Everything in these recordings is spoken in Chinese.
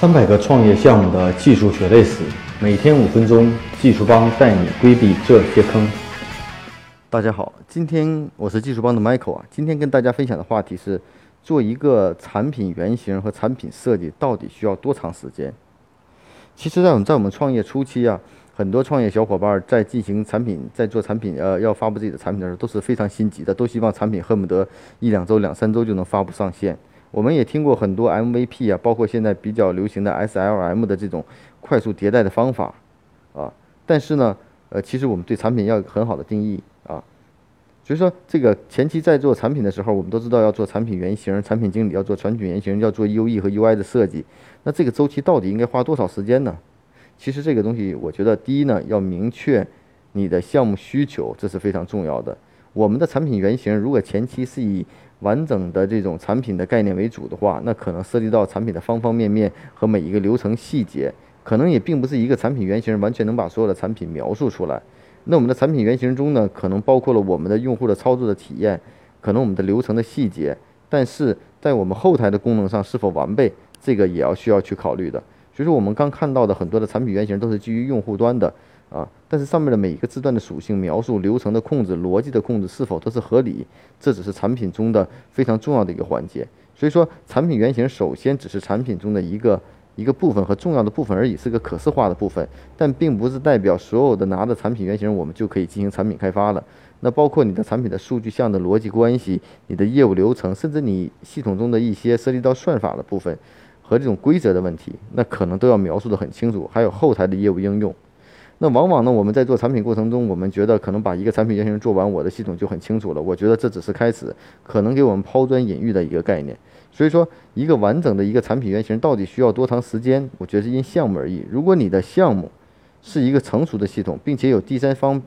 三百个创业项目的技术血泪史，每天五分钟，技术帮带你规避这些坑。大家好，今天我是技术帮的 Michael 啊。今天跟大家分享的话题是，做一个产品原型和产品设计到底需要多长时间？其实，在我们在我们创业初期啊，很多创业小伙伴在进行产品，在做产品，呃，要发布自己的产品的时候，都是非常心急的，都希望产品恨不得一两周、两三周就能发布上线。我们也听过很多 MVP 啊，包括现在比较流行的 SLM 的这种快速迭代的方法，啊，但是呢，呃，其实我们对产品要有很好的定义啊，所以说这个前期在做产品的时候，我们都知道要做产品原型，产品经理要做产品原型，要做 UE 和 UI 的设计，那这个周期到底应该花多少时间呢？其实这个东西，我觉得第一呢，要明确你的项目需求，这是非常重要的。我们的产品原型如果前期是以完整的这种产品的概念为主的话，那可能涉及到产品的方方面面和每一个流程细节，可能也并不是一个产品原型完全能把所有的产品描述出来。那我们的产品原型中呢，可能包括了我们的用户的操作的体验，可能我们的流程的细节，但是在我们后台的功能上是否完备，这个也要需要去考虑的。所以说，我们刚看到的很多的产品原型都是基于用户端的。啊，但是上面的每一个字段的属性描述、流程的控制、逻辑的控制是否都是合理，这只是产品中的非常重要的一个环节。所以说，产品原型首先只是产品中的一个一个部分和重要的部分而已，是个可视化的部分，但并不是代表所有的拿的产品原型我们就可以进行产品开发了。那包括你的产品的数据项的逻辑关系、你的业务流程，甚至你系统中的一些涉及到算法的部分和这种规则的问题，那可能都要描述的很清楚，还有后台的业务应用。那往往呢，我们在做产品过程中，我们觉得可能把一个产品原型做完，我的系统就很清楚了。我觉得这只是开始，可能给我们抛砖引玉的一个概念。所以说，一个完整的一个产品原型到底需要多长时间？我觉得是因项目而异。如果你的项目是一个成熟的系统，并且有第三方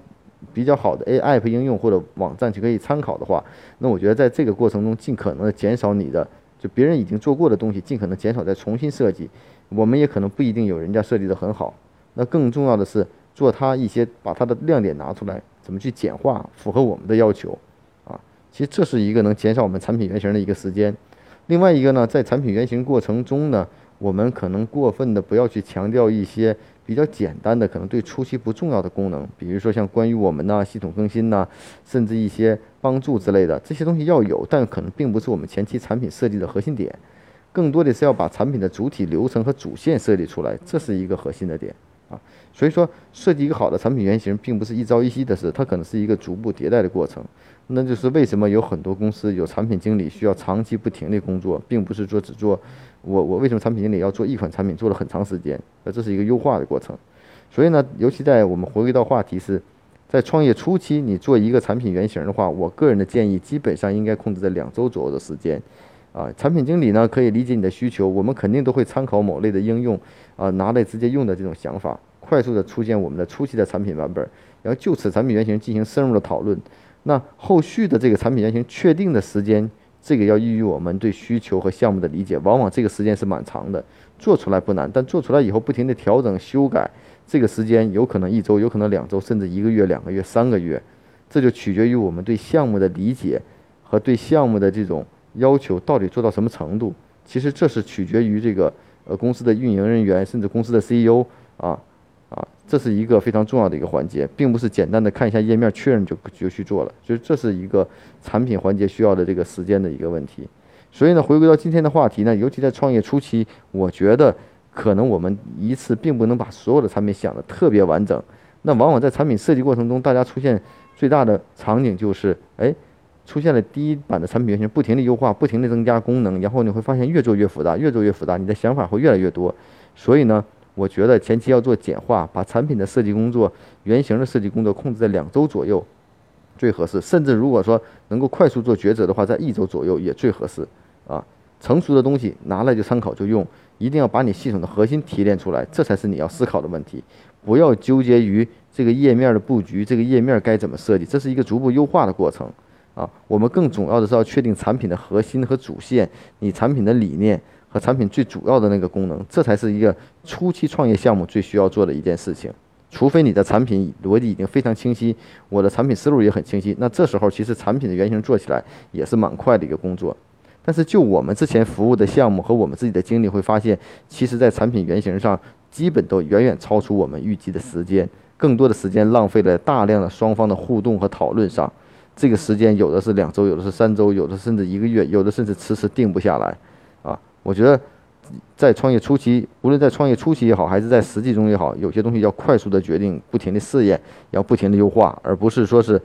比较好的 A App 应用或者网站就可以参考的话，那我觉得在这个过程中，尽可能的减少你的就别人已经做过的东西，尽可能减少再重新设计。我们也可能不一定有人家设计的很好。那更重要的是。做它一些，把它的亮点拿出来，怎么去简化，符合我们的要求，啊，其实这是一个能减少我们产品原型的一个时间。另外一个呢，在产品原型过程中呢，我们可能过分的不要去强调一些比较简单的，可能对初期不重要的功能，比如说像关于我们呐、系统更新呐，甚至一些帮助之类的这些东西要有，但可能并不是我们前期产品设计的核心点，更多的是要把产品的主体流程和主线设计出来，这是一个核心的点。所以说，设计一个好的产品原型，并不是一朝一夕的事，它可能是一个逐步迭代的过程。那就是为什么有很多公司有产品经理需要长期不停的工作，并不是说只做我我为什么产品经理要做一款产品做了很长时间？那这是一个优化的过程。所以呢，尤其在我们回归到话题是，在创业初期，你做一个产品原型的话，我个人的建议基本上应该控制在两周左右的时间。啊，产品经理呢可以理解你的需求，我们肯定都会参考某类的应用，啊，拿来直接用的这种想法。快速的出现我们的初期的产品版本，然后就此产品原型进行深入的讨论。那后续的这个产品原型确定的时间，这个要依于我们对需求和项目的理解。往往这个时间是蛮长的，做出来不难，但做出来以后不停的调整修改，这个时间有可能一周，有可能两周，甚至一个月、两个月、三个月，这就取决于我们对项目的理解和对项目的这种要求到底做到什么程度。其实这是取决于这个呃公司的运营人员，甚至公司的 CEO 啊。这是一个非常重要的一个环节，并不是简单的看一下页面确认就就去做了，就是这是一个产品环节需要的这个时间的一个问题。所以呢，回归到今天的话题呢，尤其在创业初期，我觉得可能我们一次并不能把所有的产品想的特别完整。那往往在产品设计过程中，大家出现最大的场景就是，哎，出现了第一版的产品原型，不停的优化，不停的增加功能，然后你会发现越做越复杂，越做越复杂，你的想法会越来越多。所以呢。我觉得前期要做简化，把产品的设计工作、原型的设计工作控制在两周左右，最合适。甚至如果说能够快速做抉择的话，在一周左右也最合适。啊，成熟的东西拿来就参考就用，一定要把你系统的核心提炼出来，这才是你要思考的问题。不要纠结于这个页面的布局，这个页面该怎么设计，这是一个逐步优化的过程。啊，我们更重要的是要确定产品的核心和主线，你产品的理念。和产品最主要的那个功能，这才是一个初期创业项目最需要做的一件事情。除非你的产品逻辑已经非常清晰，我的产品思路也很清晰，那这时候其实产品的原型做起来也是蛮快的一个工作。但是就我们之前服务的项目和我们自己的经历会发现，其实在产品原型上基本都远远超出我们预计的时间，更多的时间浪费了大量的双方的互动和讨论上。这个时间有的是两周，有的是三周，有的甚至一个月，有的甚至迟迟定不下来。我觉得在创业初期，无论在创业初期也好，还是在实际中也好，有些东西要快速的决定，不停的试验，要不停的优化，而不是说是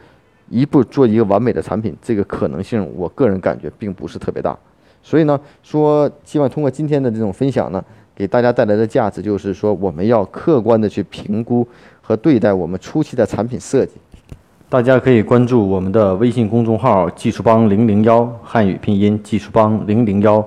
一步做一个完美的产品。这个可能性，我个人感觉并不是特别大。所以呢，说希望通过今天的这种分享呢，给大家带来的价值就是说，我们要客观的去评估和对待我们初期的产品设计。大家可以关注我们的微信公众号“技术帮零零幺”汉语拼音“技术帮零零幺”，